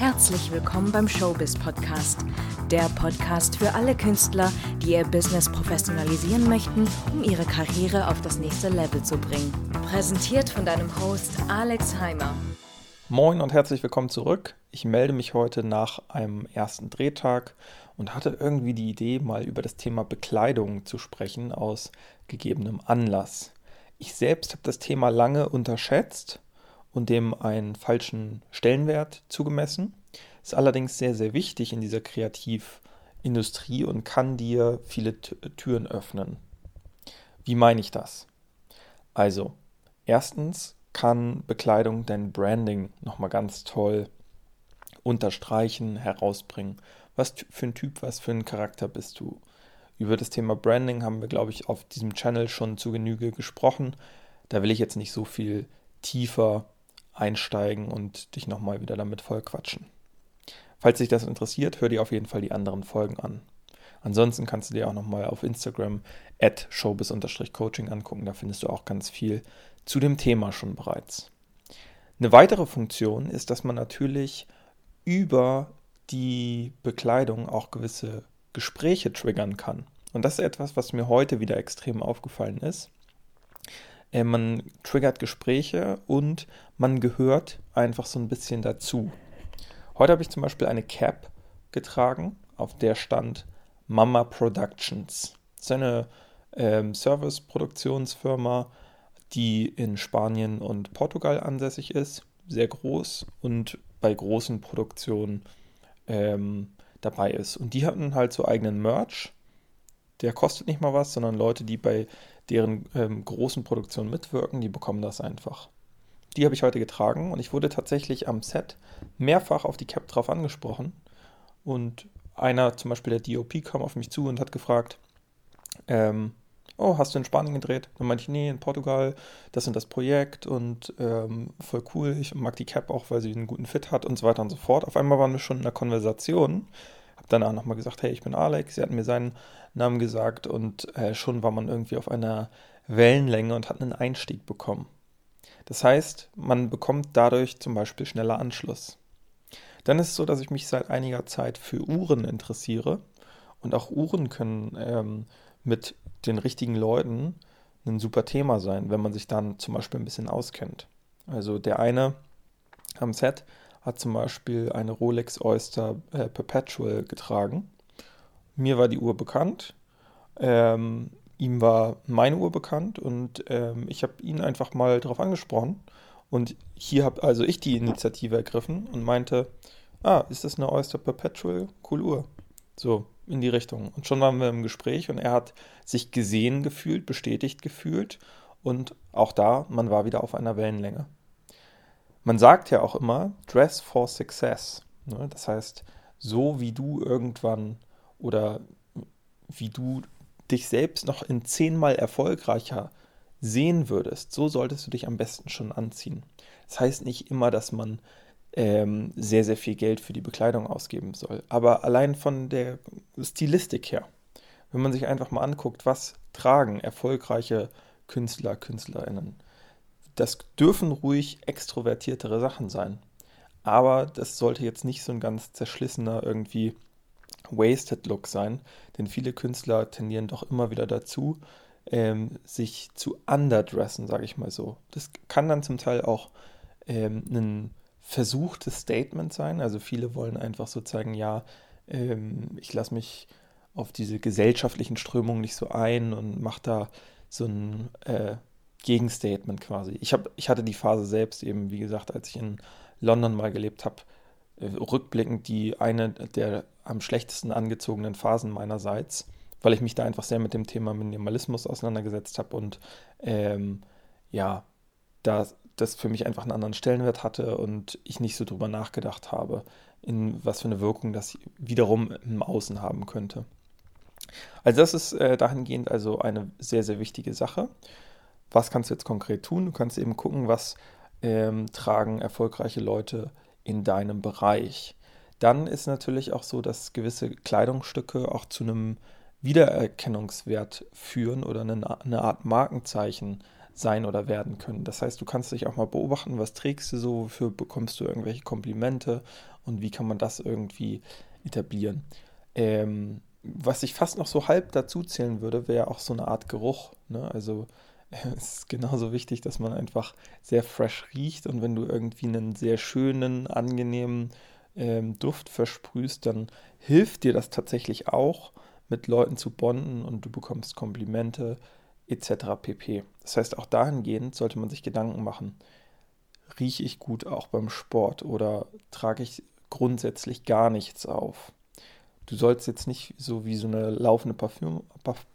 Herzlich willkommen beim Showbiz Podcast, der Podcast für alle Künstler, die ihr Business professionalisieren möchten, um ihre Karriere auf das nächste Level zu bringen. Präsentiert von deinem Host Alex Heimer. Moin und herzlich willkommen zurück. Ich melde mich heute nach einem ersten Drehtag und hatte irgendwie die Idee, mal über das Thema Bekleidung zu sprechen aus gegebenem Anlass. Ich selbst habe das Thema lange unterschätzt und dem einen falschen Stellenwert zugemessen. Ist allerdings sehr, sehr wichtig in dieser Kreativindustrie und kann dir viele Türen öffnen. Wie meine ich das? Also, erstens kann Bekleidung dein Branding nochmal ganz toll unterstreichen, herausbringen. Was für ein Typ, was für ein Charakter bist du? Über das Thema Branding haben wir, glaube ich, auf diesem Channel schon zu Genüge gesprochen. Da will ich jetzt nicht so viel tiefer einsteigen und dich nochmal wieder damit voll quatschen. Falls dich das interessiert, hör dir auf jeden Fall die anderen Folgen an. Ansonsten kannst du dir auch nochmal auf Instagram at showbiz-coaching angucken. Da findest du auch ganz viel zu dem Thema schon bereits. Eine weitere Funktion ist, dass man natürlich über die Bekleidung auch gewisse Gespräche triggern kann. Und das ist etwas, was mir heute wieder extrem aufgefallen ist. Äh, man triggert Gespräche und man gehört einfach so ein bisschen dazu. Heute habe ich zum Beispiel eine Cap getragen, auf der stand Mama Productions. Das ist eine ähm, Service-Produktionsfirma, die in Spanien und Portugal ansässig ist, sehr groß und bei großen Produktionen ähm, dabei ist. Und die hatten halt so eigenen Merch. Der kostet nicht mal was, sondern Leute, die bei deren ähm, großen Produktionen mitwirken, die bekommen das einfach. Die habe ich heute getragen und ich wurde tatsächlich am Set mehrfach auf die Cap drauf angesprochen. Und einer, zum Beispiel der DOP, kam auf mich zu und hat gefragt, ähm, oh, hast du in Spanien gedreht? Dann meinte ich, nee, in Portugal, das sind das Projekt und ähm, voll cool. Ich mag die Cap auch, weil sie einen guten Fit hat und so weiter und so fort. Auf einmal waren wir schon in einer Konversation. Hab danach nochmal gesagt, hey, ich bin Alex. Sie hat mir seinen Namen gesagt und äh, schon war man irgendwie auf einer Wellenlänge und hat einen Einstieg bekommen. Das heißt, man bekommt dadurch zum Beispiel schneller Anschluss. Dann ist es so, dass ich mich seit einiger Zeit für Uhren interessiere und auch Uhren können ähm, mit den richtigen Leuten ein super Thema sein, wenn man sich dann zum Beispiel ein bisschen auskennt. Also der eine am Set hat zum Beispiel eine Rolex Oyster äh, Perpetual getragen. Mir war die Uhr bekannt. Ähm, ihm war meine Uhr bekannt und ähm, ich habe ihn einfach mal darauf angesprochen. Und hier habe also ich die Initiative ergriffen und meinte, ah, ist das eine Oyster Perpetual? Cool Uhr. So, in die Richtung. Und schon waren wir im Gespräch und er hat sich gesehen gefühlt, bestätigt gefühlt und auch da, man war wieder auf einer Wellenlänge. Man sagt ja auch immer, dress for success. Ne? Das heißt, so wie du irgendwann oder wie du dich selbst noch in zehnmal erfolgreicher sehen würdest, so solltest du dich am besten schon anziehen. Das heißt nicht immer, dass man ähm, sehr, sehr viel Geld für die Bekleidung ausgeben soll. Aber allein von der Stilistik her, wenn man sich einfach mal anguckt, was tragen erfolgreiche Künstler, Künstlerinnen, das dürfen ruhig extrovertiertere Sachen sein. Aber das sollte jetzt nicht so ein ganz zerschlissener irgendwie wasted Look sein, denn viele Künstler tendieren doch immer wieder dazu, ähm, sich zu underdressen, sage ich mal so. Das kann dann zum Teil auch ähm, ein versuchtes Statement sein. Also viele wollen einfach so zeigen, ja, ähm, ich lasse mich auf diese gesellschaftlichen Strömungen nicht so ein und mache da so ein äh, Gegenstatement quasi. Ich, hab, ich hatte die Phase selbst eben, wie gesagt, als ich in London mal gelebt habe, äh, rückblickend die eine der am schlechtesten angezogenen Phasen meinerseits, weil ich mich da einfach sehr mit dem Thema Minimalismus auseinandergesetzt habe und ähm, ja, da das für mich einfach einen anderen Stellenwert hatte und ich nicht so drüber nachgedacht habe, in was für eine Wirkung das wiederum im Außen haben könnte. Also das ist äh, dahingehend also eine sehr, sehr wichtige Sache. Was kannst du jetzt konkret tun? Du kannst eben gucken, was ähm, tragen erfolgreiche Leute in deinem Bereich. Dann ist natürlich auch so, dass gewisse Kleidungsstücke auch zu einem Wiedererkennungswert führen oder eine, eine Art Markenzeichen sein oder werden können. Das heißt, du kannst dich auch mal beobachten, was trägst du so, wofür bekommst du irgendwelche Komplimente und wie kann man das irgendwie etablieren. Ähm, was ich fast noch so halb dazu zählen würde, wäre auch so eine Art Geruch. Ne? Also es ist genauso wichtig, dass man einfach sehr fresh riecht und wenn du irgendwie einen sehr schönen, angenehmen ähm, Duft versprühst, dann hilft dir das tatsächlich auch, mit Leuten zu bonden und du bekommst Komplimente etc. pp. Das heißt, auch dahingehend sollte man sich Gedanken machen. Rieche ich gut auch beim Sport oder trage ich grundsätzlich gar nichts auf? Du sollst jetzt nicht so wie so eine laufende Parfüm,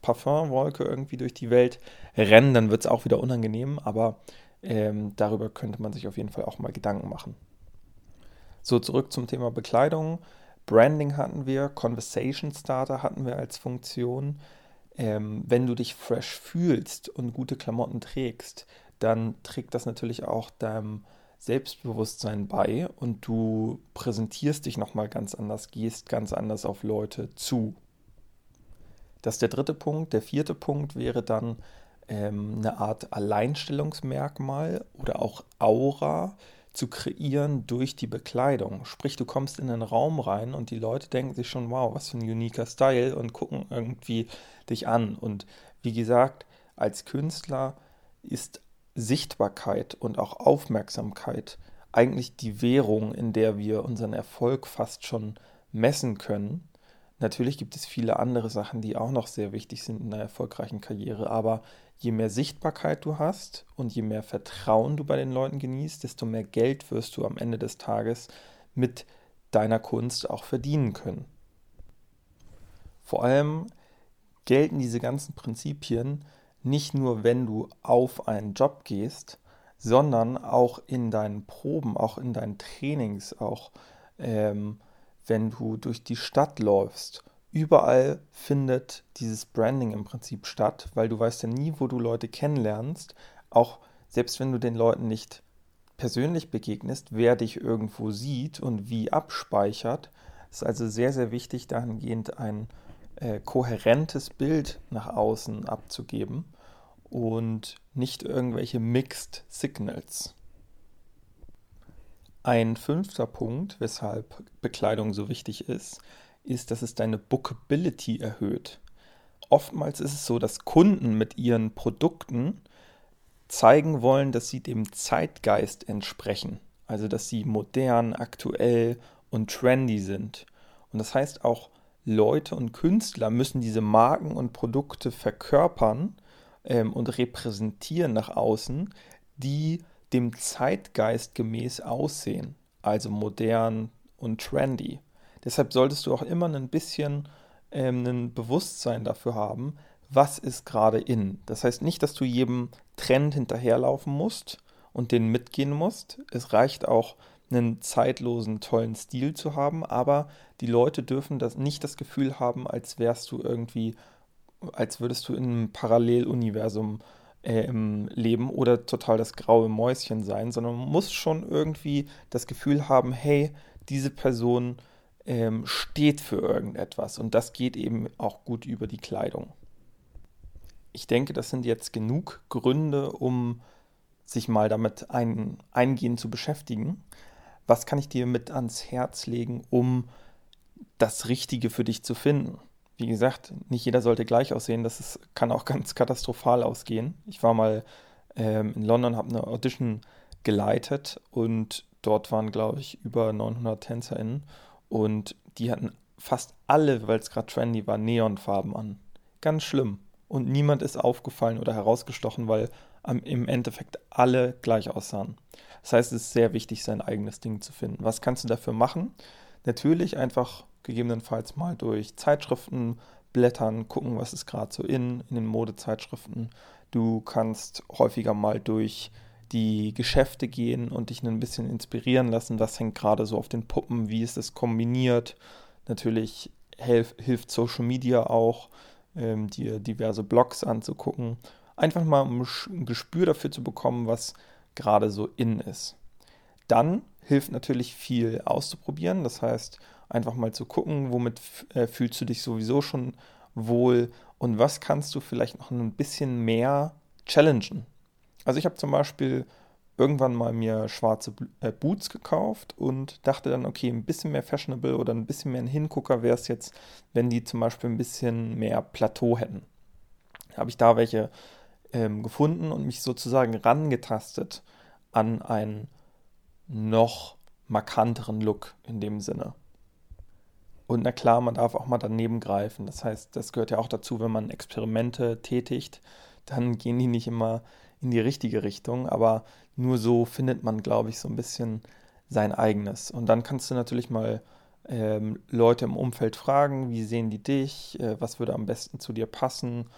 Parfumwolke irgendwie durch die Welt rennen, dann wird es auch wieder unangenehm, aber ähm, darüber könnte man sich auf jeden Fall auch mal Gedanken machen. So, zurück zum Thema Bekleidung. Branding hatten wir, Conversation Starter hatten wir als Funktion. Ähm, wenn du dich fresh fühlst und gute Klamotten trägst, dann trägt das natürlich auch deinem Selbstbewusstsein bei und du präsentierst dich nochmal ganz anders, gehst ganz anders auf Leute zu. Das ist der dritte Punkt. Der vierte Punkt wäre dann ähm, eine Art Alleinstellungsmerkmal oder auch Aura, zu kreieren durch die Bekleidung. Sprich, du kommst in einen Raum rein und die Leute denken sich schon, wow, was für ein uniker Style und gucken irgendwie dich an. Und wie gesagt, als Künstler ist Sichtbarkeit und auch Aufmerksamkeit eigentlich die Währung, in der wir unseren Erfolg fast schon messen können. Natürlich gibt es viele andere Sachen, die auch noch sehr wichtig sind in einer erfolgreichen Karriere, aber je mehr Sichtbarkeit du hast und je mehr Vertrauen du bei den Leuten genießt, desto mehr Geld wirst du am Ende des Tages mit deiner Kunst auch verdienen können. Vor allem gelten diese ganzen Prinzipien nicht nur, wenn du auf einen Job gehst, sondern auch in deinen Proben, auch in deinen Trainings, auch ähm, wenn du durch die Stadt läufst überall findet dieses Branding im Prinzip statt, weil du weißt ja nie, wo du Leute kennenlernst. Auch selbst wenn du den Leuten nicht persönlich begegnest, wer dich irgendwo sieht und wie abspeichert. Ist also sehr, sehr wichtig, dahingehend ein äh, kohärentes Bild nach außen abzugeben und nicht irgendwelche Mixed Signals. Ein fünfter Punkt, weshalb Bekleidung so wichtig ist, ist, dass es deine Bookability erhöht. Oftmals ist es so, dass Kunden mit ihren Produkten zeigen wollen, dass sie dem Zeitgeist entsprechen. Also dass sie modern, aktuell und trendy sind. Und das heißt auch, Leute und Künstler müssen diese Marken und Produkte verkörpern ähm, und repräsentieren nach außen, die dem Zeitgeist gemäß aussehen. Also modern und trendy. Deshalb solltest du auch immer ein bisschen ähm, ein Bewusstsein dafür haben, was ist gerade in. Das heißt nicht, dass du jedem Trend hinterherlaufen musst und den mitgehen musst. Es reicht auch, einen zeitlosen, tollen Stil zu haben, aber die Leute dürfen das nicht das Gefühl haben, als wärst du irgendwie, als würdest du in einem Paralleluniversum äh, leben oder total das graue Mäuschen sein, sondern man muss schon irgendwie das Gefühl haben, hey, diese Person ähm, steht für irgendetwas und das geht eben auch gut über die Kleidung. Ich denke, das sind jetzt genug Gründe, um sich mal damit ein, eingehend zu beschäftigen. Was kann ich dir mit ans Herz legen, um das Richtige für dich zu finden? Wie gesagt, nicht jeder sollte gleich aussehen, das ist, kann auch ganz katastrophal ausgehen. Ich war mal ähm, in London, habe eine Audition geleitet und dort waren, glaube ich, über 900 TänzerInnen und die hatten fast alle, weil es gerade trendy war, Neonfarben an. Ganz schlimm. Und niemand ist aufgefallen oder herausgestochen, weil im Endeffekt alle gleich aussahen. Das heißt, es ist sehr wichtig, sein eigenes Ding zu finden. Was kannst du dafür machen? Natürlich einfach gegebenenfalls mal durch Zeitschriften blättern, gucken, was ist gerade so in, in den Modezeitschriften. Du kannst häufiger mal durch die Geschäfte gehen und dich ein bisschen inspirieren lassen. Was hängt gerade so auf den Puppen? Wie ist es kombiniert? Natürlich helf, hilft Social Media auch, ähm, dir diverse Blogs anzugucken. Einfach mal um ein Gespür dafür zu bekommen, was gerade so in ist. Dann hilft natürlich viel auszuprobieren. Das heißt, einfach mal zu gucken, womit äh, fühlst du dich sowieso schon wohl und was kannst du vielleicht noch ein bisschen mehr challengen. Also ich habe zum Beispiel irgendwann mal mir schwarze äh, Boots gekauft und dachte dann, okay, ein bisschen mehr fashionable oder ein bisschen mehr ein Hingucker wäre es jetzt, wenn die zum Beispiel ein bisschen mehr Plateau hätten. Habe ich da welche ähm, gefunden und mich sozusagen rangetastet an einen noch markanteren Look in dem Sinne. Und na klar, man darf auch mal daneben greifen. Das heißt, das gehört ja auch dazu, wenn man Experimente tätigt, dann gehen die nicht immer in die richtige Richtung, aber nur so findet man, glaube ich, so ein bisschen sein eigenes. Und dann kannst du natürlich mal ähm, Leute im Umfeld fragen, wie sehen die dich, äh, was würde am besten zu dir passen.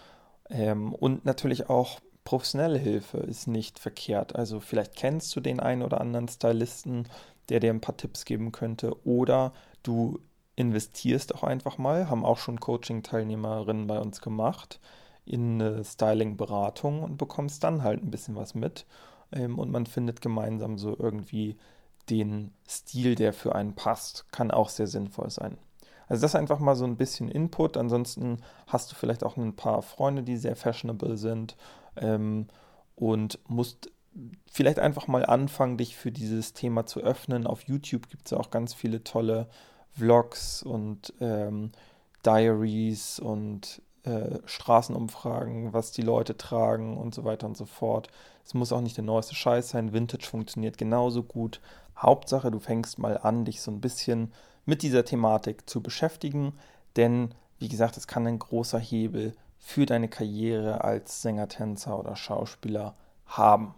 Ähm, und natürlich auch professionelle Hilfe ist nicht verkehrt. Also vielleicht kennst du den einen oder anderen Stylisten, der dir ein paar Tipps geben könnte. Oder du investierst auch einfach mal, haben auch schon Coaching-Teilnehmerinnen bei uns gemacht in eine Styling-Beratung und bekommst dann halt ein bisschen was mit. Ähm, und man findet gemeinsam so irgendwie den Stil, der für einen passt. Kann auch sehr sinnvoll sein. Also das ist einfach mal so ein bisschen Input. Ansonsten hast du vielleicht auch ein paar Freunde, die sehr fashionable sind ähm, und musst vielleicht einfach mal anfangen, dich für dieses Thema zu öffnen. Auf YouTube gibt es auch ganz viele tolle Vlogs und ähm, Diaries und äh, Straßenumfragen, was die Leute tragen und so weiter und so fort. Es muss auch nicht der neueste Scheiß sein. Vintage funktioniert genauso gut. Hauptsache, du fängst mal an, dich so ein bisschen mit dieser Thematik zu beschäftigen, denn wie gesagt, es kann ein großer Hebel für deine Karriere als Sänger, Tänzer oder Schauspieler haben.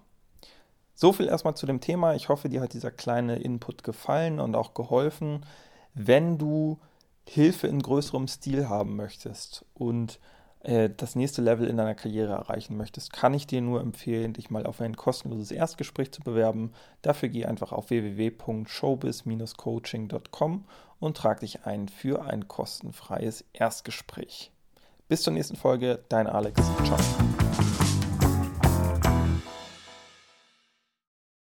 So viel erstmal zu dem Thema. Ich hoffe, dir hat dieser kleine Input gefallen und auch geholfen. Wenn du Hilfe in größerem Stil haben möchtest und äh, das nächste Level in deiner Karriere erreichen möchtest, kann ich dir nur empfehlen, dich mal auf ein kostenloses Erstgespräch zu bewerben. Dafür geh einfach auf www.showbiz-coaching.com und trag dich ein für ein kostenfreies Erstgespräch. Bis zur nächsten Folge, dein Alex. Ciao.